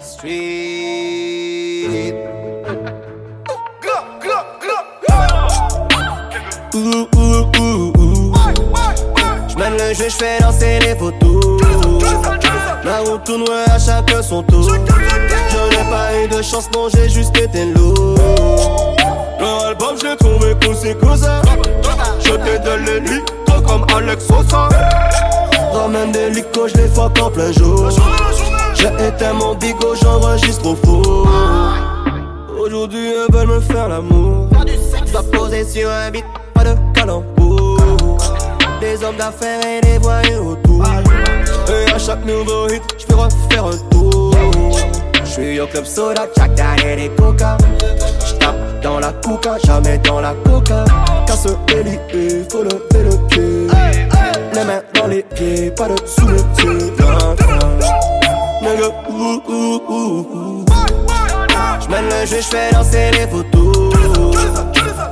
Street. Le jeu, j'fais danser les photos. Route à chacun son tour. Je n'ai pas eu de chance, j'ai juste album, j'ai trouvé. Je t'ai donné lui, comme Alex Sosa. Ramène des licos, j'les fuck en plein jour. J'ai éteint mon bigot, j'enregistre au four. Aujourd'hui, elles veulent me faire l'amour. Dois poser sur un beat, pas de calembour. Des hommes d'affaires et des voyous autour. Et à chaque nouveau hit, j'peux refaire un tour. J'suis au club soda, chaque et des coca. J'tape dans la coca, jamais dans la coca. Les faut le pied. Les mains dans les pieds, pas de sous le pied. Nigga, ouh, ouh. J'mène le jeu, j'fais danser les photos.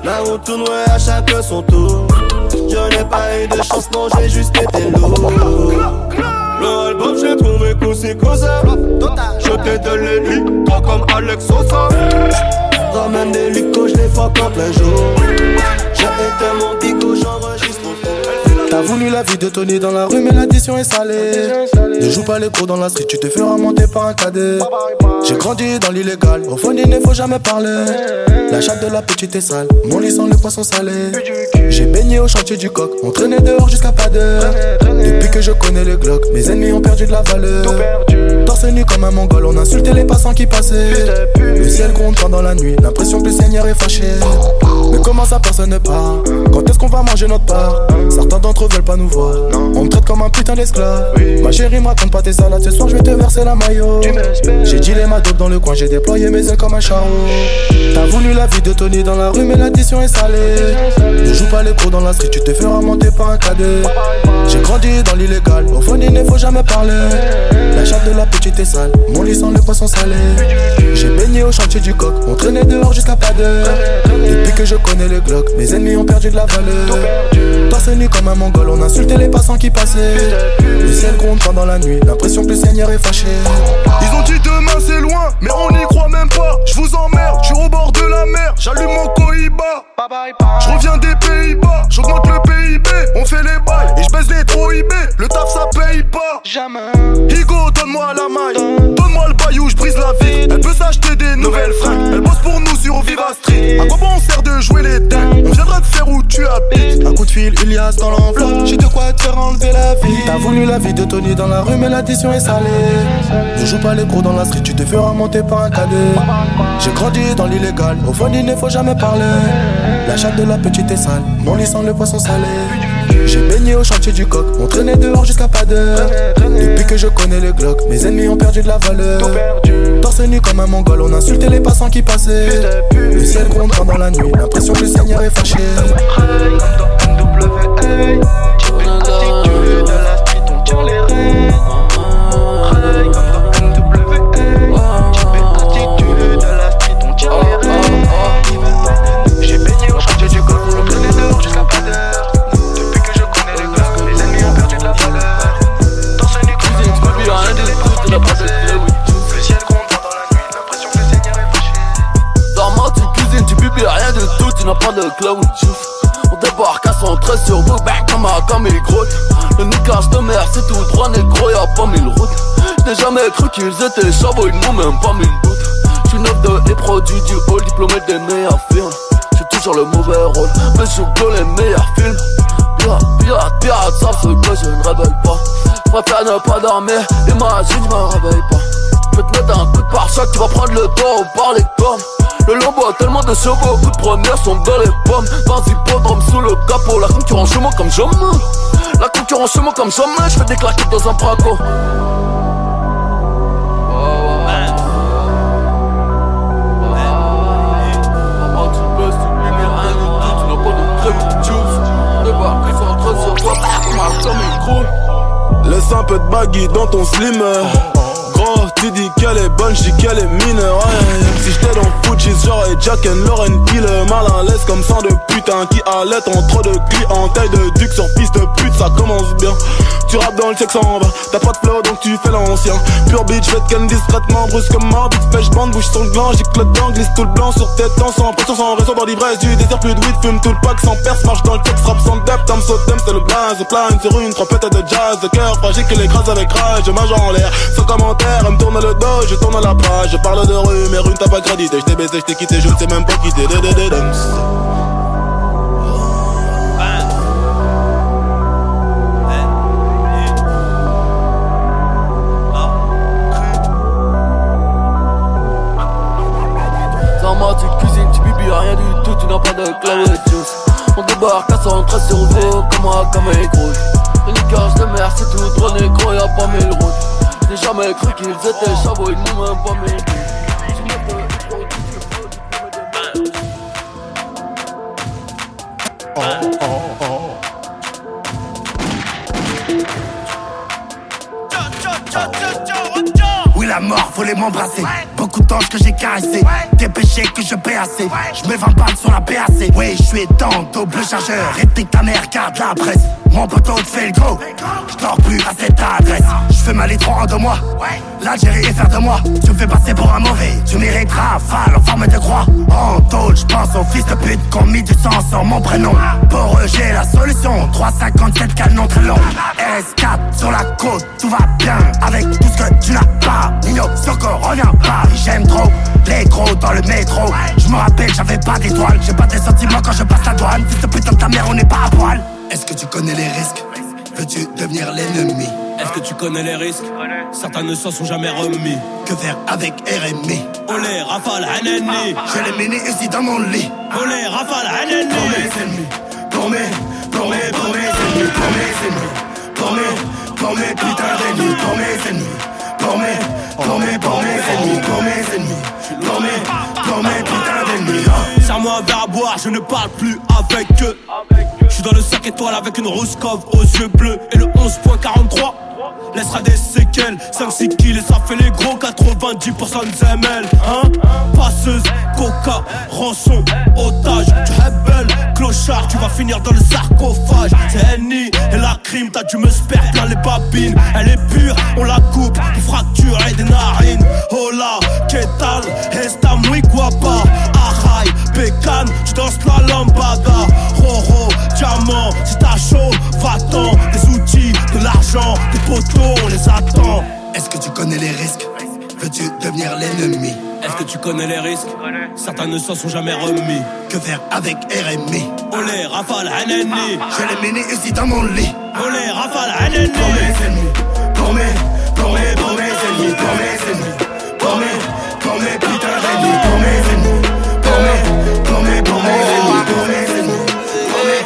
La route tourne à chacun son tour. Je n'ai pas eu de chance, non, j'ai juste été lourd. Le album, j'ai trouvé ça. Je t'ai donné lui, toi comme Alex Sosa. Ramène des licos, j'les fuck en plein jour. J'ai éteint T'as voulu la vie de Tony dans la rue, mais l'addition est salée. Ne joue pas les cours dans la street, tu te feras monter par un cadet. J'ai grandi dans l'illégal, au fond il ne faut jamais parler. La chatte de la petite est sale, mon lit sans le poisson salé. J'ai baigné au chantier du coq, on traînait dehors jusqu'à pas d'heure. Depuis que je connais les glocks, mes ennemis ont perdu de la valeur. Torse nu comme un mongol, on insultait les passants qui passaient. Le ciel gronde pendant la nuit, l'impression que le Seigneur est fâché. Mais comment ça personne ne part? Quand est-ce qu'on va manger notre part? Certains d'entre veulent pas nous voir. On me traite comme un putain d'esclave. Ma chérie me raconte pas tes salades, ce soir je vais te verser la maillot. J'ai dealé ma dope dans le coin, j'ai déployé mes ailes comme un charreau. T'as voulu la vie de Tony dans la rue, mais l'addition est salée. Ne joue pas les cours dans la street, tu te feras monter par un cadet. J'ai grandi dans l'illégal, au fond il ne faut jamais parler. La chatte de la petite est sale, mon lit sans le poisson salé. J'ai baigné au chantier du coq, on traînait dehors jusqu'à pas d'heure. Depuis que je connais les glocks, mes ennemis ont perdu de la valeur. Torse nu comme un mongol, on insultait les passants qui passaient. Le ciel gronde pendant la nuit, l'impression que le Seigneur est fâché. Ils ont dit demain c'est loin, mais on n'y croit même pas. Je vous emmerde, je suis au bord de la mer, j'allume mon cohiba. Je reviens des Pays-Bas, j'augmente le PIB, on fait les bails et je baisse les trop IB. Le taf ça paye pas. Jamais. Higo, donne-moi la maille, donne-moi le baillou, je brise la vie. Elle peut s'acheter des nouvelles fringues, elle bosse pour nous sur Viva Street. À quoi bon on sert de jouer les dingues? On viendra te faire où tu habites. Un coup de fil, Ilias dans l'enveloppe. J'ai de quoi te faire enlever la vie. T'as voulu la vie de Tony dans la rue, mais l'addition est salée. Ne joue pas les gros dans la street, tu te feras monter par un cadet. J'ai grandi dans l'illégal, au fond il ne faut jamais parler. La chatte de la petite est sale, mon lit sans le poisson salé. J'ai baigné au chantier du coq, on traînait dehors jusqu'à pas d'heure. Depuis que je connais les glocks, mes ennemis ont perdu de la valeur. Torse nu comme un mongol, on insultait les passants qui passaient. Le ciel gronde pendant la nuit, l'impression que le Seigneur est fâché. J'ai On débarque à 113 sur vous, bang comme un comme il Le niquage de mer, c'est tout droit, négro, y'a pas mille routes. J'ai jamais cru qu'ils étaient chavots, ils n'ont même pas mille doutes. J'suis neuf de les produits du hall, diplômé des meilleurs films. J'ai toujours le mauvais rôle, mais je que les meilleurs films. Pirate, pirate, pirate, savent ce que je ne révèle pas. Préfère ne pas dormir, imagine, je me réveille pas. Vais te mettre un coup de pare-choc, tu vas prendre le dos par les pommes Le lambeau a tellement de chevaux, coup de première sont dans les pommes. Dans hippodrome sous le capot, la concurrence chez moi comme jamais La concurrence chez moi comme jamais, je fais des claquettes dans un braco. Laisse un peu de dans ton slim Tu dis qu'elle est bonne, je dis qu'elle est mineure. Si j'étais dans Fujis, j'aurais Jack and Lauren Hill. Mal à l'aise comme sang de putain qui allait en trop de. Taille de duc sur piste de pute, ça commence bien. Tu rappes dans le sexe en bas, t'as pas de flow donc tu fais l'ancien. Pure bitch, faites qu'elle discrètement, brusque comme ma pêche bande, bouge sur le gland, j'éclate dans glisse tout le blanc sur tête, temps sans pression, sans raison dans l'ivresse du désert, plus de weed, fume tout le pack sans perce, marche dans le texte, rap sans depth, tam saute, c'est le blaze, plane sur une trompette de jazz, de cœur fragile qui l'écrase avec rage, je en l'air, sans commentaire, tourne le dos, je tourne la page, je parle de rue, mais rue t'as pas crédité, je t'ai baisé, je t'ai quitté, je ne sais même pas quitter, rien du tout, tu n'as pas de On débarque à 113 sur comme un de mer, c'est tout négro, y'a pas mille routes J'ai jamais cru qu'ils étaient chavots, ils n'ont même pas mis Oh, oh, oh. Oui, la mort, faut les m'embrasser. Beaucoup de temps que j'ai caressé. Des péchés que je paie assez. Je mets 20 balles sur la PAC. Oui, je suis dans double chargeur. Réplique ta mère, garde la presse. Mon poteau te fait le gros. Je dors plus à cette adresse. Je fais ma lettre en deux mois. L'Algérie est faire de moi. Tu me fais passer pour un mauvais. Tu mérites rafale en forme de croix. En tôle, je pense aux fils de pute qui ont mis du sang sur mon prénom. Pour eux, j'ai la solution. 357 canon très long. S4 sur la côte, tout va bien. Avec tout ce que tu n'as pas. Nino, Soko, reviens pas. J'aime trop les gros dans le métro. Je me rappelle, j'avais pas d'étoiles. J'ai pas des sentiments quand je passe la douane. Fils de putain de ta mère, on n'est pas à poil. Est-ce que tu connais les risques? Veux-tu devenir l'ennemi? Est-ce que tu connais les risques? Certains ne s'en sont jamais remis. Que faire avec RMI Olé, rafale, un ennemi. Je l'ai mené ici dans mon lit. Olé, rafale, un ennemi. Pour mes ennemis, pour mes, pour mes, pour mes ennemis, pour mes ennemis, pour mes, pour mes putains d'ennemis, pour mes ennemis, pour mes, pour ennemis, pour ennemis, pour mes, pour mes putains d'ennemis. Serre-moi un verre à boire, je ne parle plus avec eux. Je suis dans le 5 étoiles avec une rose cove aux yeux bleus et le 11.43 laissera des séquelles 5-6 kills et ça fait les gros 90% de ML Hein Passeuse, coca, rançon, otage Tu belle, clochard, tu vas finir dans le sarcophage. C'est Annie et la crime, t'as dû me spare plein les babines. Elle est pure, on la coupe pour fracturer des narines. Hola, que tal, esta muy guapa Ajay, pécane, tu danses la lambada. Roro, diamant, si t'as chaud, va-t'en. Des outils, de l'argent, des poteaux, on les attend. Est-ce que tu connais les risques? Veux-tu devenir l'ennemi Est-ce que tu connais les risques Certains ne s'en sont jamais remis. Que faire avec RMI Olé, rafale, un ennemi Je l'ai mené ici dans mon lit. Olé, rafale, un ennemi Pour mes ennemis, pour mes, pour mes, pour mes ennemis, pour mes ennemis Pour mes, pour mes putains d'ennemis, pour mes ennemis Pour mes, pour mes, pour mes ennemis, pour mes ennemis Pour mes,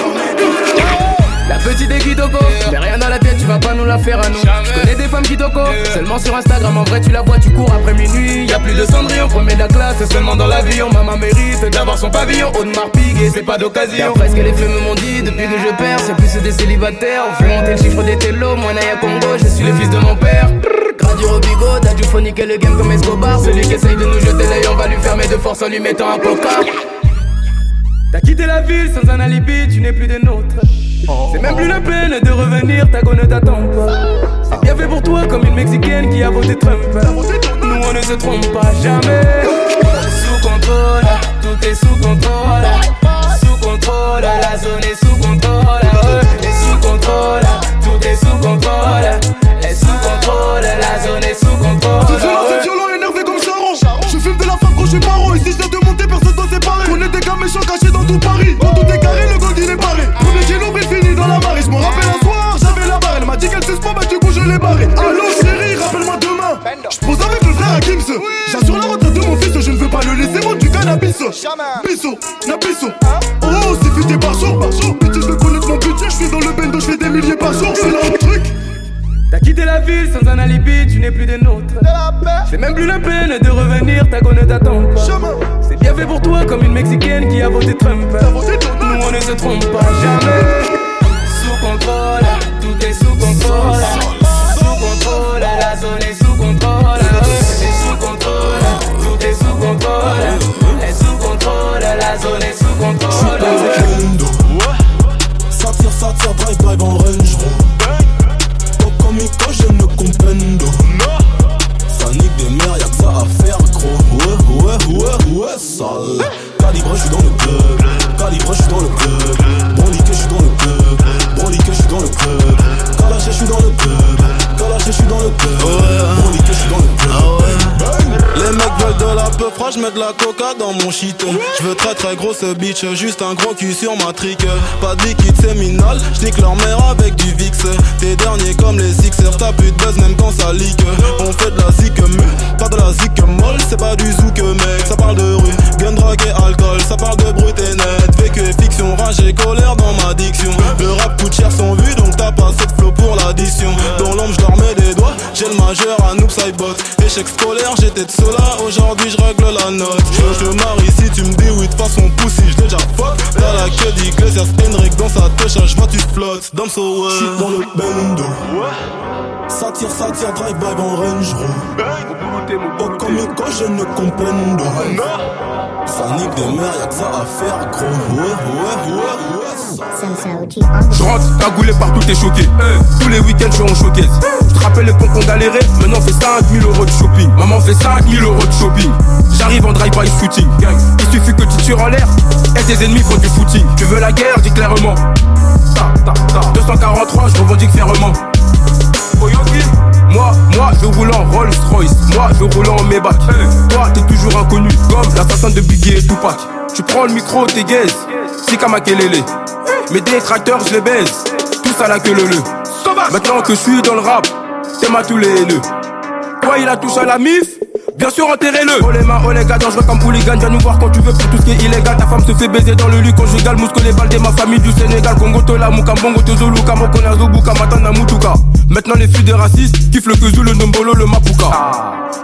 pour mes putains d'ennemis La petite est Kitoko, mais rien dans la tête, vas pas nous la faire à nous. Je connais des femmes Kitoko, seulement sur Instagram, en vrai tu la vois, tu cours après minuit. Y a plus de cendrillon, premier de la classe, c'est seulement dans l'avion. Maman mérite d'avoir son pavillon, Audemars Piguet, c'est pas d'occasion. D'après ce que les femmes m'ont dit, depuis que je perds, c'est plus des célibataires. On fait monter le chiffre des télos, moi Naya Congo, je suis le fils de mon père. Radio Robigo, t'as dû phoniquer le game comme Escobar. Celui qui essaye de nous jeter l'œil, on va lui fermer de force en lui mettant un coca. T'as quitté la ville sans un alibi, tu n'es plus des nôtres. C'est même plus la peine de revenir, ta go ne t'attend pas. C'est bien fait pour toi comme une mexicaine qui a voté Trump. Nous on ne se trompe pas jamais. Sous contrôle, tout est sous contrôle. Sous contrôle, la zone est sous contrôle. Sous contrôle, Calibre, je suis dans le club. Calibre, je suis dans le club. Broly que je suis dans le club. Broly que je suis dans le club. Kalash, je suis dans le club. Kalash, je suis dans le club. Broly que je suis dans le club je mets de la coca dans mon shit. Je veux très très grosse bitch, juste un gros cul sur ma trique. Pas de liquide séminal, je leur mère avec du VIX. T'es dernier comme les Sixers, t'as plus de buzz même quand ça leak. On fait de la zik pas de la zik molle, c'est pas du zouk mec. Ça parle de rue, gun, drogue et alcool, ça parle de brut et net. Vécu et fiction, rage et colère dans ma diction. Le rap coûte cher son vu, donc t'as pas cette flow pour l'addition. Dans l'ombre, je des doigts, j'ai le majeur à noob sidebot. Échec scolaire, j'étais de aujourd'hui je règle la note. Je te marie si tu me dis oui, de façon pussy, je déjà fuck. T'as la queue d'Iglesias, Henrik dans sa touche, je vois tu flottes. Dans so ouais. Shit dans le bendo. Ça tire, ça tire, drive by en Range Oh comme quand je ne comprends Ça nique des mères, y'a que ça à faire gros. Ouais, ouais, ouais, ouais Je rentre cagoulé partout t'es choqué. Tous les week-ends je suis en showcase rappelle les cons qu'on galérait Maintenant fait 5000 euros de shopping Maman fait 5000 euros de shopping J'arrive en drive-by footing Il suffit que tu tires en l'air Et tes ennemis font du footing Tu veux la guerre, dis clairement 243, je revendique fermement moi, moi, je roule en Rolls Royce. Moi, je roule en Maybach. Toi, t'es toujours inconnu, comme l'assassin de Biggie et Tupac. Tu prends le micro, t'es gaze. C'est comme Makelele. Mes détracteurs, je les baise. Tous à la queue le le. Maintenant que je suis dans le rap, t'es ma tous les haineux. Toi, il a touché à la mif. Bien sûr, enterrez-le. Oh les mains, oh les gars, dangereux comme hooligan. Viens nous voir quand tu veux pour tout ce qui est illégal. Ta femme se fait baiser dans le lit conjugal. Mousque les balles de ma famille du Sénégal. Congo, Tola, Mukambongo, Tozulu, Kamokona, Zobuka, Matana, Mutuka. Maintenant, les filles de racistes kiffent le Kuzu, le Nombolo, le Mapuka.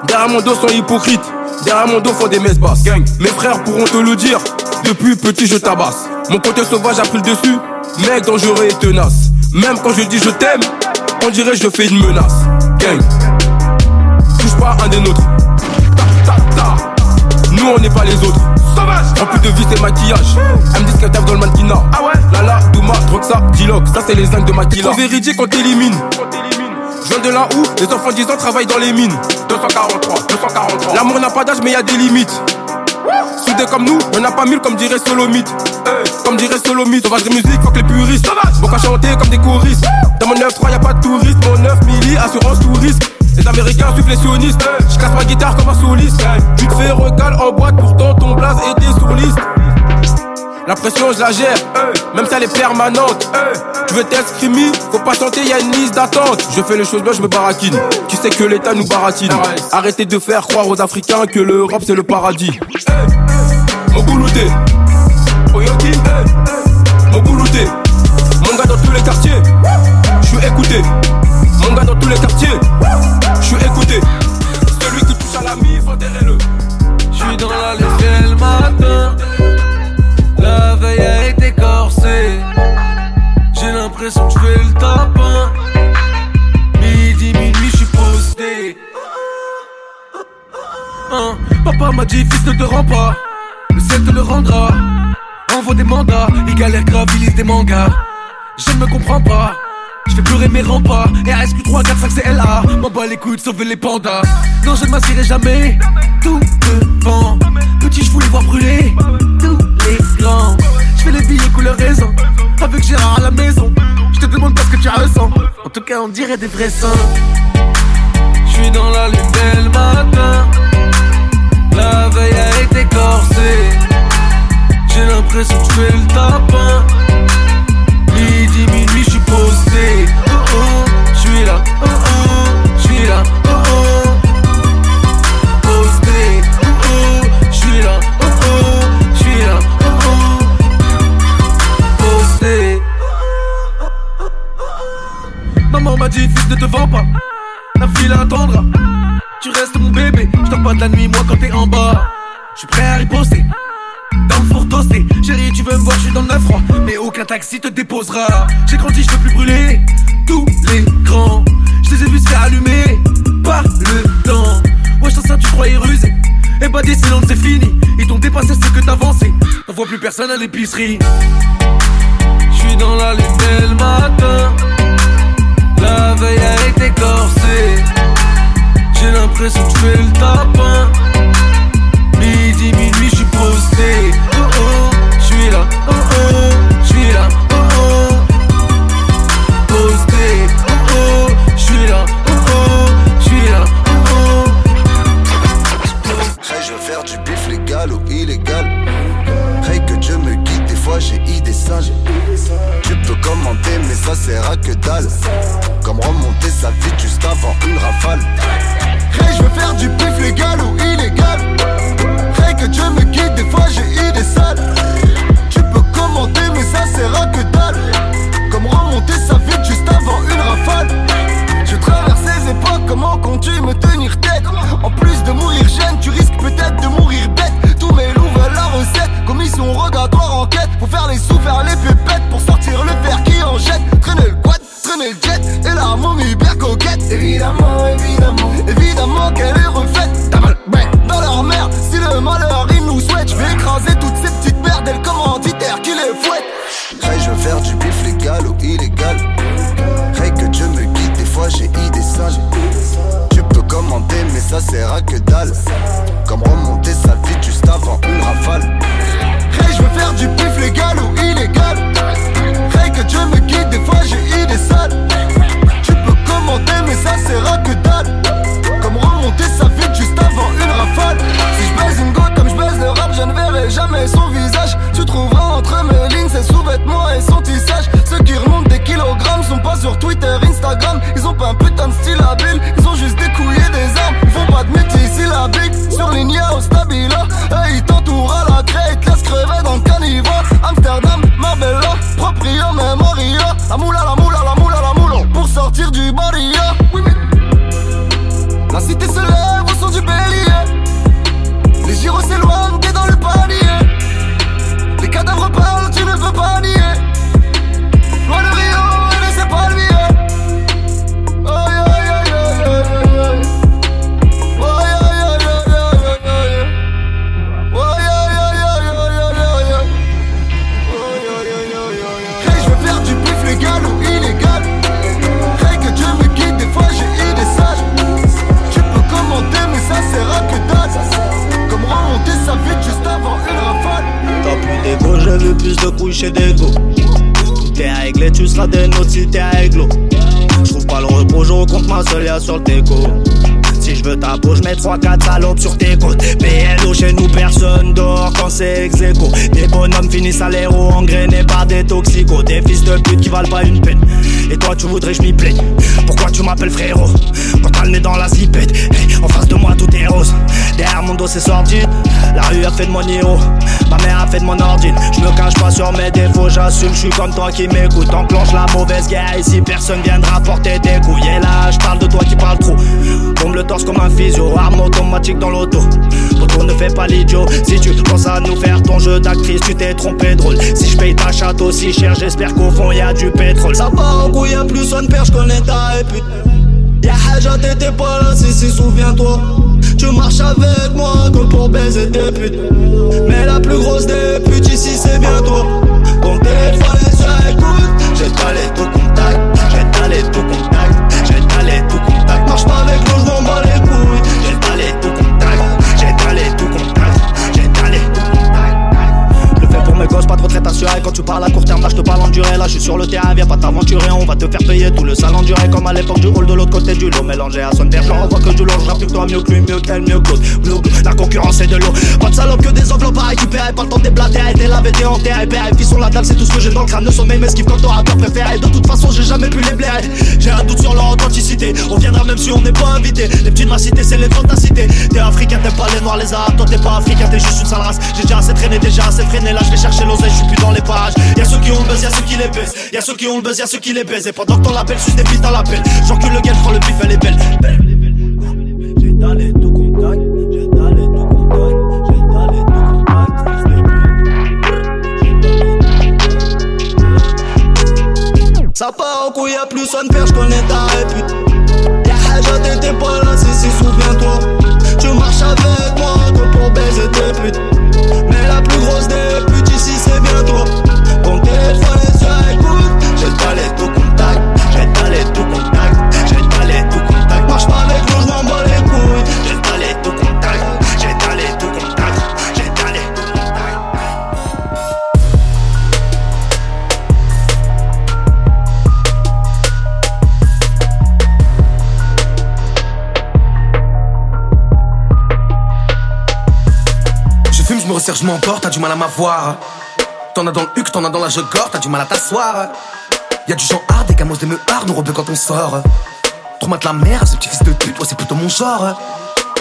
Derrière mon dos sont hypocrites. Derrière mon dos font des messes basses. Gang. Mes frères pourront te le dire. Depuis petit, je tabasse. Mon côté sauvage a pris le dessus. Mec dangereux et tenace. Même quand je dis je t'aime, on dirait je fais une menace. Gang. Touche pas un des nôtres. Nous on n'est pas les autres. Sauvage En plus de vie c'est maquillage. Elle me dit qu'elle tape dans le mannequinat. Ah ouais Lala, Douma, Droxa, Diloc. Ça c'est les zincs de maquillage. Trop véridique on t'élimine. Je viens de là où les enfants 10 ans travaillent dans les mines. 243, 243. L'amour n'a pas d'âge mais y a des limites. Soudés comme nous, y'en a pas mille comme dirait Solomite. Comme dirait Solomite, sauvage de musique, que les puristes. Bon qu'à chanter comme des choristes. Dans mon 9-3 y'a pas de touristes. Mon 9 milli, assurance tout risque. Les Américains suivent les sionistes. Je casse ma guitare comme un soliste. Tu te fais recal en boîte, pourtant ton blaze était sur liste. La pression, je la gère, même si elle est permanente. Tu veux t'exprimer, faut pas y y'a une liste d'attente. Je fais les choses bien, je me baratine. Tu sais que l'État nous baratine. Arrêtez de faire croire aux Africains que l'Europe c'est le paradis. Oyoki, mon boulouté. Mon gars dans tous les quartiers, je suis écouté. Mon gars dans tous les quartiers, je suis écouté. L'impression que je fais le tapin. Midi, minuit, je suis posté. Hein, papa m'a dit, fils, ne te rends pas. Le ciel te le rendra. Envoie des mandats, il galère grave, il lise des mangas. Je ne me comprends pas. Je fais pleurer mes remparts RSQ3, 4, 5, c'est LA M'en bats les couilles de sauver les pandas Non je ne m'assierai jamais Tout devant Petit je voulais voir brûler Tous les grands Je fais les billets couleur raison Avec Gérard à la maison Je te demande pas ce que tu ressens En tout cas on dirait des vrais seins Je suis dans la lune dès le matin La veille a été corsée J'ai l'impression que je fais le tapin Midi, minuit, je suis posté. Oh oh, je suis là. Oh oh, je suis là. Oh Dit, fils, ne te vends pas. La file attendra. Tu restes mon bébé. Je pas de la nuit, moi, quand t'es en bas. Je suis prêt à riposter dans le four toasté. Chérie, tu veux me voir, je suis dans le 9 froid. Mais aucun taxi te déposera. J'ai grandi, je peux plus brûler tous les grands. Je les ai vus se faire allumer par le temps. Ouais, je ça, tu croyais rusé. Et bah, des silences, c'est fini. Ils t'ont dépassé ce que t'avançais. On voit plus personne à l'épicerie. Je suis dans la lune dès le matin. La veille a été corsée. J'ai l'impression que je fais le tapin. Midi, minuit, je suis posté. Ça sert à que dalle. Comme remonter sa vie juste avant une rafale. Hey, je veux faire du pif légal ou illégal. Hey, que Dieu me guide, des fois j'ai idée sale. Tu peux commenter, mais ça sert à que dalle. Comme remonter sa vie juste avant une rafale. Je traverse ces époques, comment comptes-tu me tenir tête? Finissent à l'héros, engrainés par des toxicos. Des fils de pute qui valent pas une peine. Et toi, tu voudrais que je m'y plaigne. Pourquoi tu m'appelles frérot? Quand t'as le nez dans la zipette. Hey, en face de moi, tout est rose. C'est sordide. La rue a fait de mon héros. Ma mère a fait de mon ordine. Je me cache pas sur mes défauts, j'assume. Je suis comme toi qui m'écoute. Enclenche la mauvaise guerre ici. Personne viendra porter des couilles. Et là, je parle de toi qui parle trop. Tombe le torse comme un physio. Arme automatique dans l'auto. Pourquoi ne fais pas l'idiot. Si tu penses à nous faire ton jeu d'actrice, tu t'es trompé drôle. Si je paye ta chatte aussi cher, j'espère qu'au fond y a du pétrole. Ça part en couille, plus son père, je connais ta répute. Y'a Haja, t'étais pas là, si, si, souviens-toi. Tu marches avec moi que pour baiser tes putes. Mais la plus grosse des putes ici, c'est bien toi. Ton téléphone est sur Quand tu parles à court terme, là je te parle en durée. Là je suis sur le terrain, viens pas t'aventurer. On va te faire payer tout le salon duré. Comme à l'époque du hall de l'autre côté du lot. Mélangé à son terre, j'en revois que du lot. Que toi, mieux que lui, mieux qu'elle, mieux que l'autre. La concurrence est de l'eau. Pas de salope que des enveloppes à récupérer. Pas le temps de déblater. T'es lavé, t'es. Père et fils sur la table, c'est tout ce que j'ai dans le crâne. Le sommeil m'esquive comme ton rappeur préféré. De toute façon, j'ai jamais pu les blairer. J'ai un doute sur leur authenticité. Même si on n'est pas invité. Les petits de ma cité, c'est les fantacités. T'es africain, t'aimes pas les noirs, les arabes. Toi, t'es pas africain, t'es juste une sale race. J'ai déjà assez traîné, déjà assez freiné. Là, je vais chercher l'oseille, je suis plus dans les parages. Y'a ceux qui ont le buzz, y'a ceux qui les baissent. Y'a ceux qui ont le buzz, y'a ceux qui les baissent. Et pendant que t'en l'appelles, juste des bites à l'appel. J'encule le gars, prends le bif, elle est belle. J'ai dalé tout contact, j'ai dalé tout contact, j'ai dalé tout contact. Ça part en couille, y'a plus son père, j'connais ta répute. T'étais pas là, si, si, souviens-toi. Tu marches avec moi que pour baiser tes putes. Mais la plus grosse des putes ici, c'est bien toi. Je je me resserre, je m'emporte, t'as du mal à m'avoir. T'en as dans le huc, t'en as dans la gore, t'as du mal à t'asseoir. Y'a du genre hard, des camos des meuhards, nous rebeux quand on sort. Trop de la merde, ce petit fils de pute, ouais, c'est plutôt mon genre.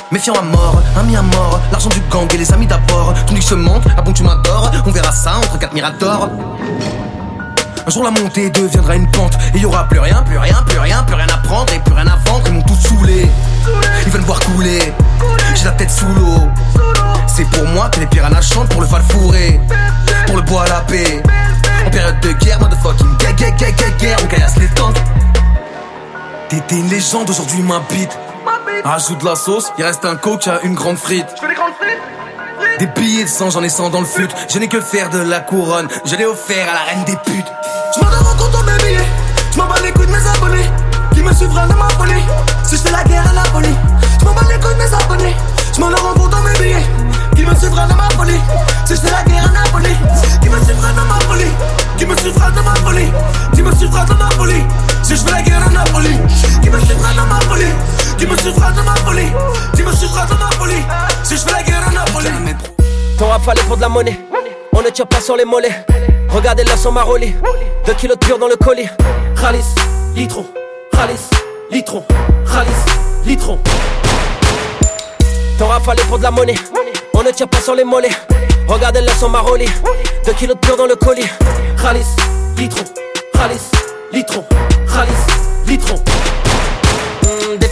Méfiant à mort, ami à mort, l'argent du gang et les amis d'abord. Ton se monte, ah bon tu m'adores, on verra ça entre quatre miradors. Un jour la montée deviendra une pente Et y aura plus rien, plus rien, plus rien, plus rien à prendre Et plus rien à vendre, ils m'ont tout saoulé Ils veulent me voir couler J'ai la tête sous l'eau C'est pour moi que les piranhas chantent Pour le val fourré Pour le bois à la paix En période de guerre, motherfucking guerre, guerre, guerre, guerre, guerre On caillasse les tentes T'étais une légende, aujourd'hui m'habite Ajoute de la sauce, il reste un coke à une grande frite des billets de sang, j'en ai 100 dans le fut. Je n'ai que faire de la couronne, je l'ai offert à la reine des putes. Je m'en rends compte en mes billets, je m'en bats les couilles de mes abonnés. Qui me suivra de ma folie, si je fais la guerre à la folie. Je m'en bats les couilles de mes abonnés, je m'en rends compte en mes billets. Qui me suivra de ma folie, si fais la guerre à Napoli. Qui me suivra de ma folie, qui me suivra de ma folie. Qui me suivra de ma folie, si je fais la guerre à Napoli. Qui me suivra de ma folie, qui me suivra de ma folie. Qui me suivra de ma folie, si je fais la guerre à Napoli. Ton rap fallait pour de la monnaie. On ne tire pas sur les mollets. Regardez là son maroli. Deux kilos de pur dans le colis. Khalis, litron. Khalis, litron. Khalis, litron. Ton rap fallait pour de la monnaie. On ne tire pas sur les mollets. Regardez là son maroli. Deux kilos de pur dans le colis. Khalis, litron. Khalis, litron. Khalis, litron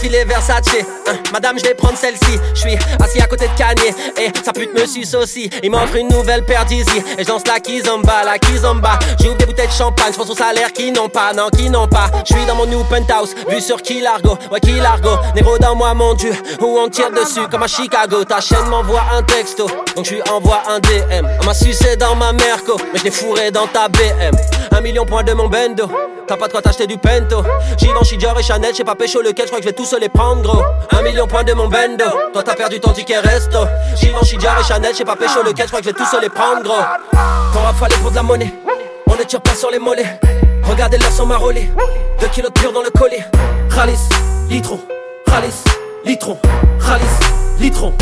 défilé Versace. Hein, madame, je vais prendre celle-ci. Je suis assis à côté de Kanye et sa pute me suce aussi. Il m'offre une nouvelle paire d'Easy et j'en la kizomba, la kizomba. J'ouvre des bouteilles de champagne, je pense au salaire qui n'ont pas, non, qui n'ont pas. Je suis dans mon new penthouse, vu sur Kilargo, ouais, Kilargo. Négro dans moi, mon dieu, où on tire dessus? Comme à Chicago. Ta chaîne m'envoie un texto, donc je lui envoie un DM. On m'a sucé dans ma Merco, mais je l'ai fourré dans ta BM. Un million point de mon bendo. T'as pas de quoi t'acheter du pento. Givenchy, Dior et Chanel, j'ai pas pécho lequel, je crois que je vais tous se les prendre gros. Un million point de mon bendo. Toi t'as perdu ton ticket resto. Givenchy, Dior et Chanel, j'ai pas pécho lequel, je crois que je vais tous se les prendre gros. Ton rap fallait pour de la monnaie. On ne tire pas sur les mollets. Regardez leur son marolé. Deux kilos de pur dans le collier. Khalis, litron. Khalis, litron. Khalis, litron.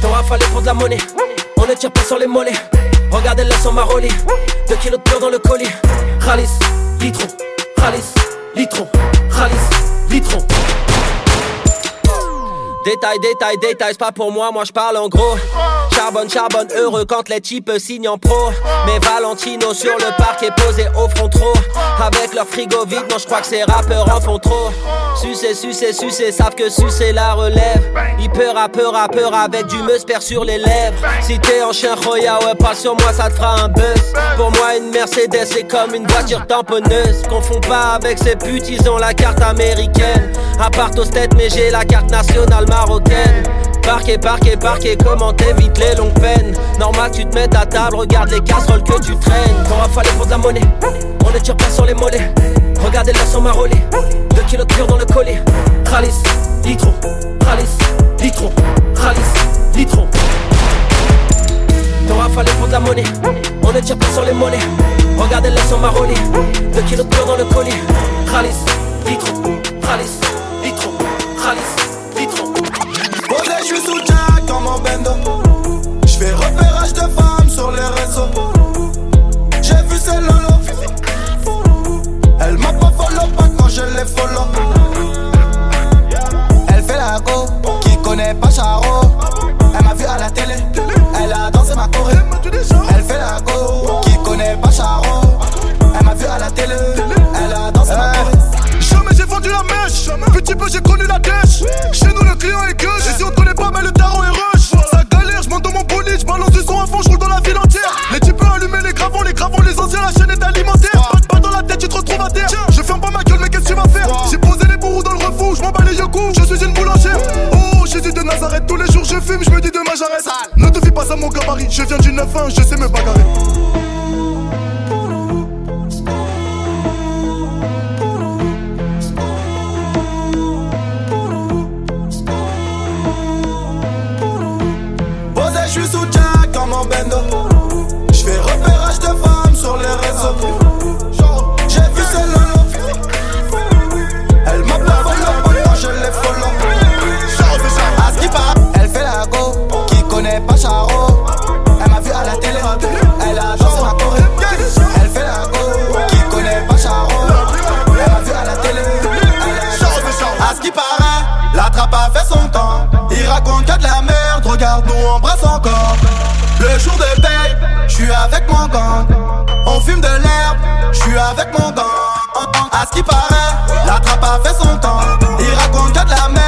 Ton rap fallait pour de la monnaie. On ne tire pas sur les mollets. Regardez là son maroli 2 kilos de pur dans le colis Khalis, litron, Khalis, litron, Khalis, litron Détail, détail, détail, c'est pas pour moi, moi je parle en gros. Charbonne, charbonne, heureux quand les types signent en pro. Mais Valentino sur le parc est posé au front trop. Avec leur frigo vide, non, je crois que ces rappeurs en font trop. Sucé, sucé, sucé, savent que sucé la relève. Hyper rappeur, rappeur avec du meusper sur les lèvres. Si t'es en chien Roya, ouais, pas sur moi, ça te fera un buzz. Pour moi, une Mercedes, c'est comme une voiture tamponneuse. Confond pas avec ces putes, ils ont la carte américaine. À part tête, mais j'ai la carte nationale marocaine. Parquet, parquet, parquet, comment t'évites les longues peines? Normal tu te mets à table, regarde les casseroles que tu traînes. T'auras fallu pour de la monnaie, on ne tire pas sur les mollets. Regardez là son marolé, 2 kilos de pur dans le collier Khalis, litron, Khalis, litron, Khalis, litron. T'auras fallu pour de la monnaie, on ne tire pas sur les mollets. Regardez là son marolé, 2 kilos de pur dans le collier Khalis, litron, Khalis, charros je viens du 9-1, je sais me bagarrer. Posé, je suis sous Jack dans mon bendo. Je fais repérage de femmes sur les réseaux. il paraît, la trappe a fait son temps. Il raconte que de la merde.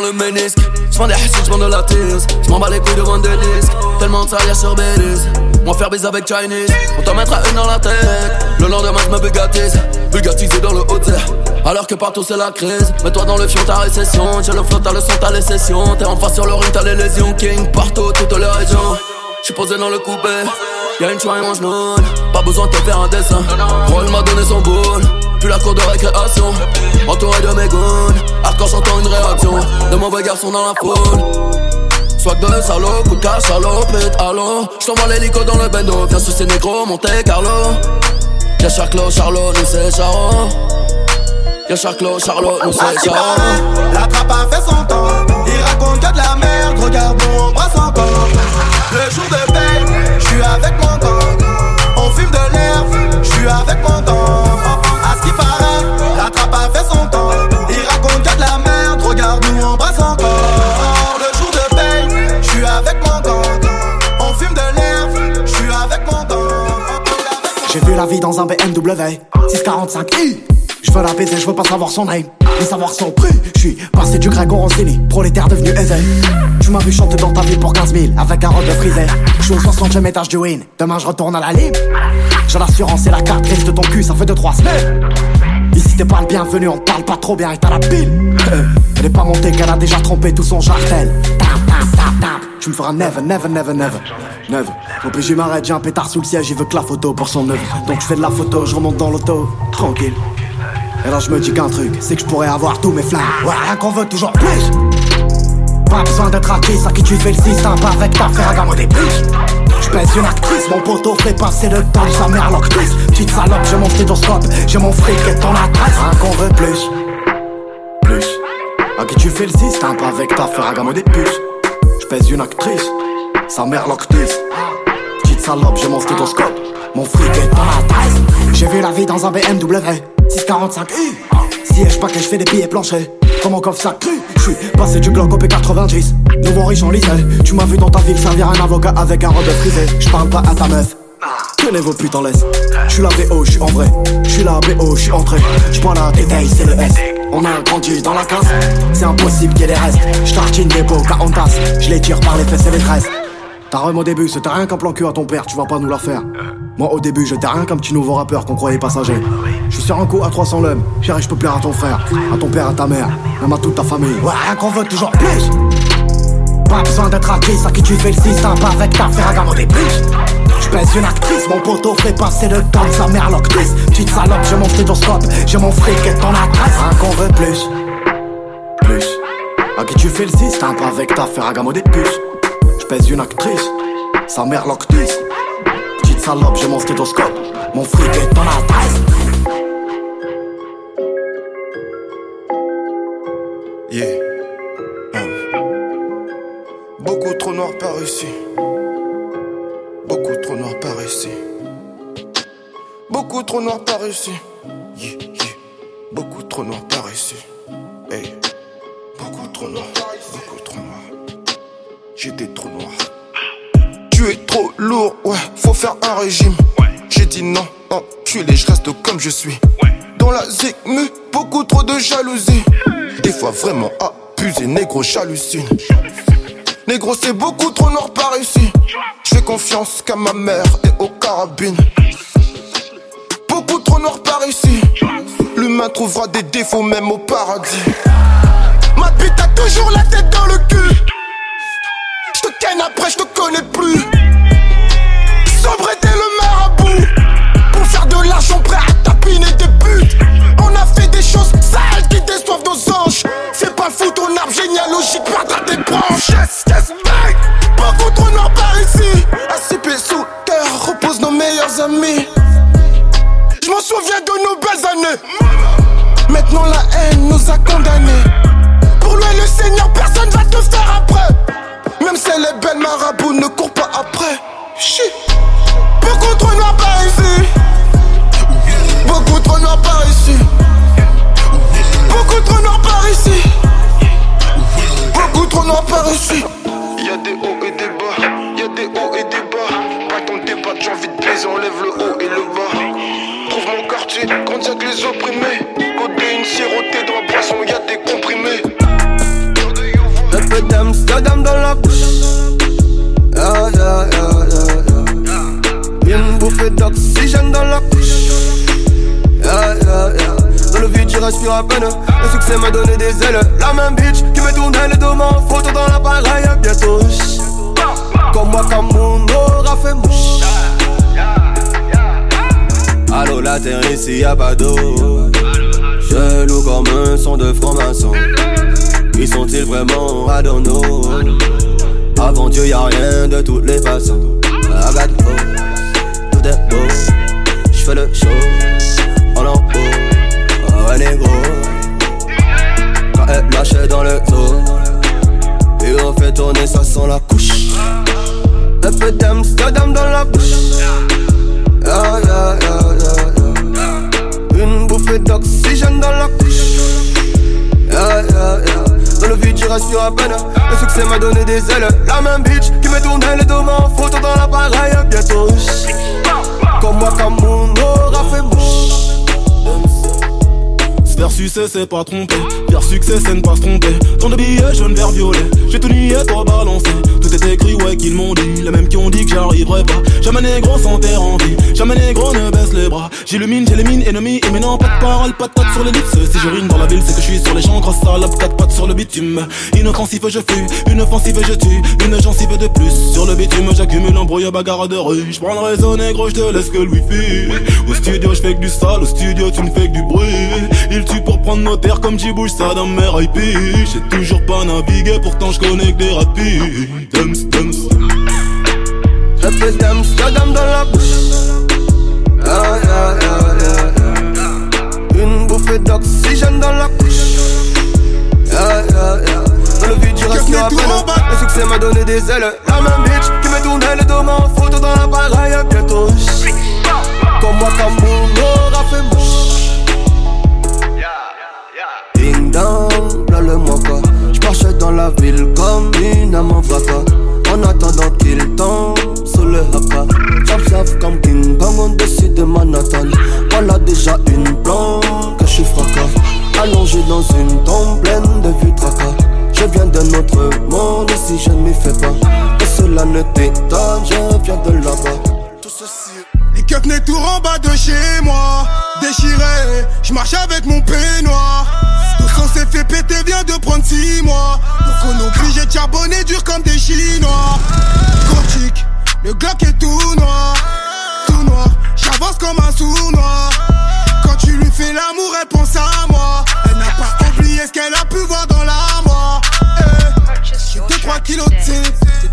Dans le ménisque. J'vends des hassids, j'vends de la tease. J'm'en bats les couilles devant des disques. Tellement de y'a sur Belize. Moi faire bise avec Chinese. On t'en mettra une dans la tête. Le lendemain, j'me bugatise. Bugatisé dans le haut Alors que partout c'est la crise. Mets-toi dans le fion, ta récession. J'ai le flot, t'as le son, t'as les sessions. T'es en face sur le ring, t'as les lésions. King partout, toutes les régions. J'suis posé dans le coupé. Y'a une choix et mange. Pas besoin de te faire un dessin. Roll m'a donné son boule. Puis la cour de récréation. Entouré de mes goons. Hardcore j'entends une réaction. De mauvais garçons dans la foule. Swag de salaud, coup de cash, salopette, allô J't'envoie l'hélico dans le bendo, viens sous ces négros, Monte Carlo Y'a Charclo, Charlot, nous c'est Charo Y'a Charclo, Charlot, nous c'est Charo la trappe a fait son temps. Il raconte que de la merde, regarde nous embrasse encore. Le jour de paye, je suis avec mon gang. On fume de l'herbe, je suis avec mon gang. La vie dans un BMW 645i Je veux la baiser, je veux pas savoir son name Ni savoir son prix. Je suis passé du Greg au Rossini Prolétaire devenu aisé Tu m'as vu chanter dans ta ville pour 15 000 Avec un robe de frisé Je suis au 60 étage du win Demain je retourne à la ligne J'ai l'assurance et la carte de ton cul Ça fait 2-3 semaines. Ici t'es pas le bienvenu, on parle pas trop bien et t'as la pile. Euh, Elle est pas montée qu'elle a déjà trompé tout son jartel Tu me feras never never never never. Never. Au plus je m'arrête, j'ai un pétard sous le siège, il veut que la photo pour son œuvre Donc je fais de la photo, je remonte dans l'auto, tranquille. Et là je me dis qu'un truc, c'est que je pourrais avoir tous mes flammes Ouais rien qu'on veut toujours plus. Pas besoin d'être actrice, à qui tu fais le système Pas avec ta frère gamme au début je pèse une actrice, mon poteau fait passer le temps de sa mère l'octrice. Petite salope, j'ai mon stéthoscope, j'ai mon fric et ton adresse. Rien qu'on veut plus. Plus. À qui tu fais le système Pas avec ta frère gamme des puces pèse une actrice, sa mère l'octrice Petite salope, j'ai mon stéthoscope, mon fric et ton adresse J'ai vu la vie dans un BMW 645i Siège pas que je fais des billets planchers? Comme mon coffre sac cru? Je suis passé du Glock au P90 Nouveau riche en lycée. Tu m'as vu dans ta ville servir un avocat avec un robe frisé. Je parle pas à ta meuf. Tenez vos en laisse Je suis la BO, je suis en vrai. Je suis la BO, je suis entré. Prends la détail, c'est le S on a grandi dans la casse, c'est impossible qu'il y ait des restes. Je tartine des beaux tasse, je les tire par les fesses et les tresses. T'as rem au début, c'était rien qu'un plan cul à ton père, tu vas pas nous la faire. Moi au début, j'étais rien qu'un petit nouveau rappeur qu'on croyait passager. Je suis sur un coup à 300 l'homme, chérie, je peux plaire à ton frère, à ton père, à ta mère, même à toute ta famille. Ouais, rien qu'on veut toujours plus. Pas besoin d'être actrice, à qui tu fais le système, pas avec ta frère à gamme au Je pèse une actrice, mon poteau fait passer le temps de sa mère l'octrice. Petite salope, j'ai mon stéthoscope, j'ai mon fric et ton adresse. Rien qu'on veut plus. Plus. À qui tu fais le système, pas avec ta frère à gamme au début. Je pèse une actrice, sa mère l'octrice. Petite salope, j'ai mon stéthoscope, mon fric et ton adresse. Yeah. Hum. Beaucoup trop noir par ici. Beaucoup trop noir par ici. Beaucoup trop noir par ici. Beaucoup trop noir par ici. Hey. Beaucoup trop noir. Beaucoup trop noir. J'étais trop noir. Tu es trop lourd, ouais, faut faire un régime. J'ai dit non, enculé, je reste comme je suis. dans la zigmu, beaucoup trop de jalousie. Des fois vraiment abusé, négro, j'hallucine. Négro, c'est beaucoup trop noir par ici. Fais confiance qu'à ma mère et aux carabines. Beaucoup trop noir par ici. L'humain trouvera des défauts même au paradis. Ma bite a toujours la tête dans le cul. Je te ken après, je te connais plus. Sobriété le marabout. Pour faire de l'argent prêt à tapiner des buts. On a fait des choses sales qui déçoivent nos anges. C'est pas fou ton arbre généalogique perdra tes branches. Mec. Beaucoup trop noir par ici. Assis pieds sous terre, reposent nos meilleurs amis. Je m'en souviens de nos belles années. Maintenant la haine nous a condamnés. Pour louer le Seigneur, personne va te faire après. Même si elle est belle, marabout ne court pas après. Chi. Beaucoup trop noir je. Le succès m'a donné des ailes. La même bitch qui me tournait le dos en photo dans l'appareil. Bientôt, comme moi, comme mon aura fait mouche. Allô, la terre ici, y'a pas d'eau. Chelou comme un son de franc-maçon. Qui sont-ils vraiment know Avant Dieu y'a rien de toutes les façons got hope, tout est beau J'fais le show en haut Négro Quand elle lâche dans le zoo Et on fait tourner ça sans la couche Un peu d'Amsterdam dans la bouche. Une bouffée d'oxygène dans la couche. Dans le vide, je respire à peine. Le succès m'a donné des ailes. La même bitch qui me tournait le dos en photo dans l'appareil. Bientôt, comme moi, comme mon aura fait faire sucer, c'est pas tromper. Faire succès, c'est ne pas se tromper. Tant de billets jaunes, vert, violet. J'ai tout nié, toi balancé. Tout est écrit, ouais, qu'ils m'ont dit. Les mêmes qui ont dit que j'arriverais pas. Jamais négro sans terre en vie. Jamais négro ne baisse les bras. J'illumine, j'élimine, ennemi. Et maintenant, pas de parole, pas de tête sur les lips. Si je rime dans la ville, c'est que je suis sur les champs. Grosse salope, quatre pattes sur le bitume. Inoffensif, je fuis. Une offensive, je tue. Une gencive de plus. Sur le bitume, j'accumule embrouille, bagarre de rue. J'prends le réseau négro, j'te laisse que le wifi. Au studio, j'fais que du sale. Au studio, tu ne fais que du bruit. Il tue pour prendre nos terres comme j'y bouge ça dans mes IP. J'ai toujours pas navigué, pourtant je connais que des rapides. Dums, dums. Un peu d'Amsterdam dans la bouche. Ah, yeah, yeah, yeah. Une bouffée d'oxygène dans la couche. Yeah. Dans le vide, je respire à peine. Le succès m'a donné des ailes. La même bitch qui me tournait le dos en photo dans l'appareil. Bientôt, comme moi, comme aura fait mouche. Ding dong, là le moi pas. J'marchais dans la ville comme une âme en fracas. Dans une tombe pleine de vues tracas. Je viens d'un autre monde si je ne m'y fais pas. Que cela ne t'étonne, je viens de là-bas. Tout ceci Les keufs n'est tout en bas de chez moi. Déchiré, je marche avec mon peignoir. Tout son s'est fait péter, vient de prendre 6 mois. Donc on est obligé de dur comme des chinois. Gothique, le Glock est tout noir. Tout noir, j'avance comme un sournois. Quand tu lui fais l'amour, elle pense à moi. Elle n'a pas oublié ce qu'elle a pu voir dans l'armoire. Eh, J'ai 2-3 kilos de thé,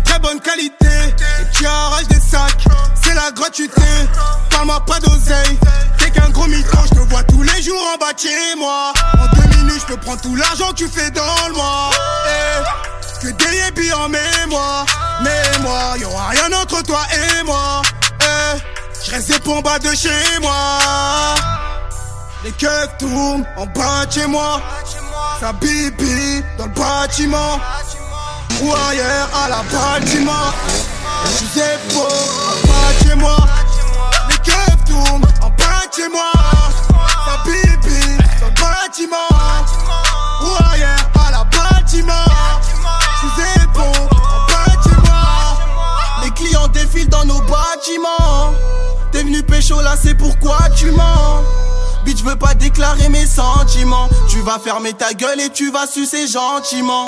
très bonne qualité. Et tu arraches des sacs, c'est la gratuité. Parle-moi pas d'oseille, t'es qu'un gros mytho. Je te vois tous les jours en bas chez moi. En deux minutes, je peux prendre tout l'argent que tu fais dans le mois. Eh, que des yébis en mémoire. Mémoire, y'aura rien entre toi et moi. Eh, je reste en bas de chez moi. Les keufs tournent en bas de chez moi. Ça bibi dans le bâtiment. Ou ailleurs à la bâtiment. Je beau en bas de chez moi. Les keufs tournent en bas de chez moi. Ça bibi dans le bâtiment. Ou ailleurs à la bâtiment. Je beau en bas de chez moi. Les clients défilent dans nos bâtiments. T'es venu pécho là, c'est pourquoi tu mens? Bitch, veux pas déclarer mes sentiments. Tu vas fermer ta gueule et tu vas sucer gentiment.